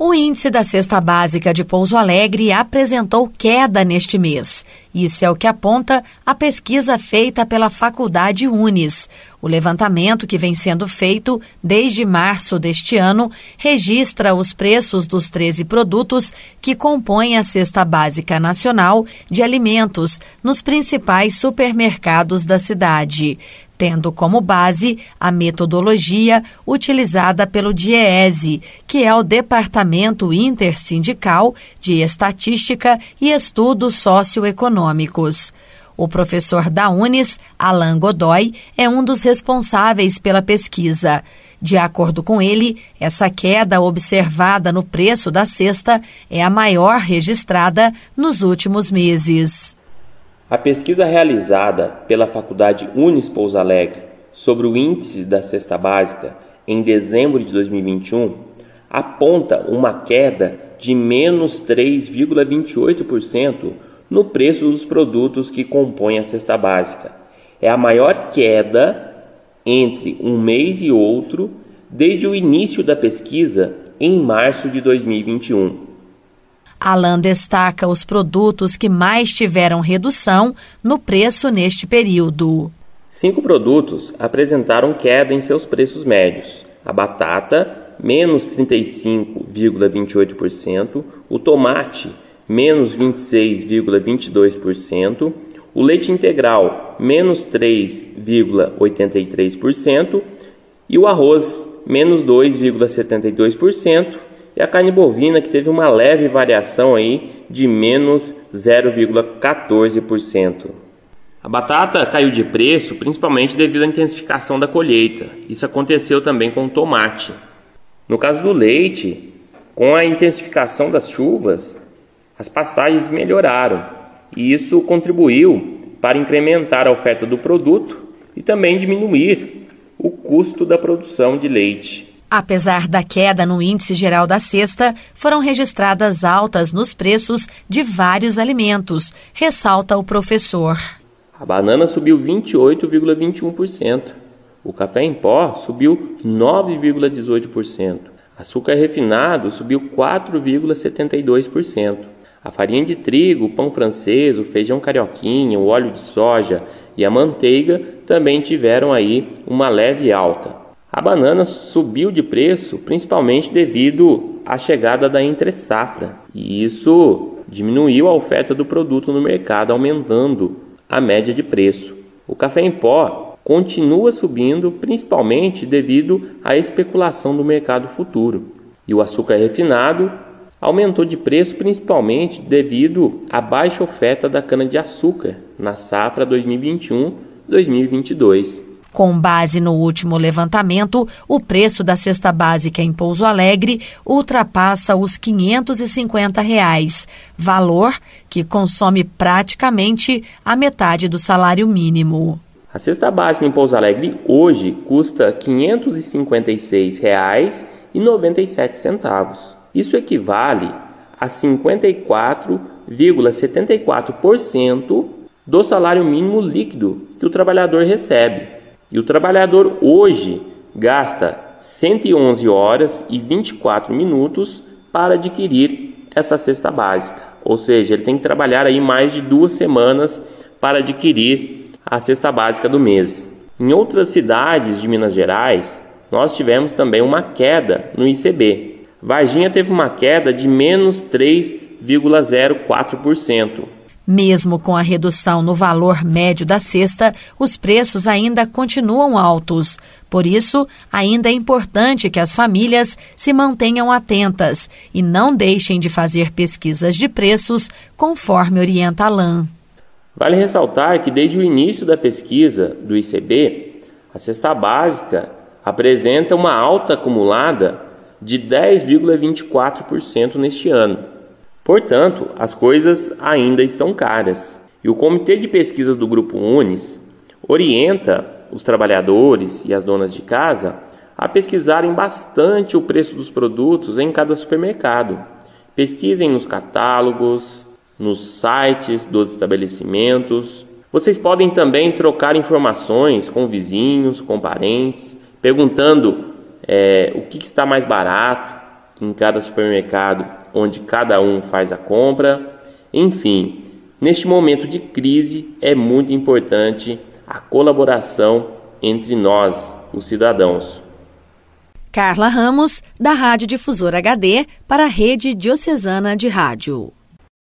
O índice da cesta básica de Pouso Alegre apresentou queda neste mês. Isso é o que aponta a pesquisa feita pela Faculdade Unis. O levantamento, que vem sendo feito desde março deste ano, registra os preços dos 13 produtos que compõem a cesta básica nacional de alimentos nos principais supermercados da cidade tendo como base a metodologia utilizada pelo DIEESE, que é o Departamento Intersindical de Estatística e Estudos Socioeconômicos. O professor da Unis, Alain Godoy, é um dos responsáveis pela pesquisa. De acordo com ele, essa queda observada no preço da cesta é a maior registrada nos últimos meses. A pesquisa realizada pela Faculdade Unis Pouso Alegre sobre o índice da cesta básica em dezembro de 2021 aponta uma queda de menos 3,28% no preço dos produtos que compõem a cesta básica. É a maior queda entre um mês e outro desde o início da pesquisa em março de 2021. Alan destaca os produtos que mais tiveram redução no preço neste período. Cinco produtos apresentaram queda em seus preços médios: a batata, menos 35,28%, o tomate, menos 26,22%, o leite integral, menos 3,83% e o arroz, menos 2,72% e a carne bovina que teve uma leve variação aí de menos 0,14%. A batata caiu de preço principalmente devido à intensificação da colheita. Isso aconteceu também com o tomate. No caso do leite, com a intensificação das chuvas, as pastagens melhoraram e isso contribuiu para incrementar a oferta do produto e também diminuir o custo da produção de leite. Apesar da queda no índice geral da cesta, foram registradas altas nos preços de vários alimentos, ressalta o professor. A banana subiu 28,21%. O café em pó subiu 9,18%. Açúcar refinado subiu 4,72%. A farinha de trigo, o pão francês, o feijão carioquinha, o óleo de soja e a manteiga também tiveram aí uma leve alta. A banana subiu de preço principalmente devido à chegada da entre-safra, e isso diminuiu a oferta do produto no mercado, aumentando a média de preço. O café em pó continua subindo principalmente devido à especulação do mercado futuro, e o açúcar refinado aumentou de preço principalmente devido à baixa oferta da cana-de-açúcar na safra 2021-2022. Com base no último levantamento, o preço da cesta básica em Pouso Alegre ultrapassa os 550 reais, valor que consome praticamente a metade do salário mínimo. A cesta básica em Pouso Alegre hoje custa R$ 556,97. Isso equivale a 54,74% do salário mínimo líquido que o trabalhador recebe. E o trabalhador hoje gasta 111 horas e 24 minutos para adquirir essa cesta básica. Ou seja, ele tem que trabalhar aí mais de duas semanas para adquirir a cesta básica do mês. Em outras cidades de Minas Gerais, nós tivemos também uma queda no ICB. Varginha teve uma queda de menos 3,04%. Mesmo com a redução no valor médio da cesta, os preços ainda continuam altos. Por isso, ainda é importante que as famílias se mantenham atentas e não deixem de fazer pesquisas de preços, conforme orienta a LAN. Vale ressaltar que desde o início da pesquisa do ICB, a cesta básica apresenta uma alta acumulada de 10,24% neste ano Portanto, as coisas ainda estão caras. E o Comitê de Pesquisa do Grupo Unis orienta os trabalhadores e as donas de casa a pesquisarem bastante o preço dos produtos em cada supermercado. Pesquisem nos catálogos, nos sites dos estabelecimentos. Vocês podem também trocar informações com vizinhos, com parentes, perguntando é, o que está mais barato, em cada supermercado onde cada um faz a compra. Enfim, neste momento de crise é muito importante a colaboração entre nós, os cidadãos. Carla Ramos, da Rádio Difusora HD, para a Rede Diocesana de Rádio.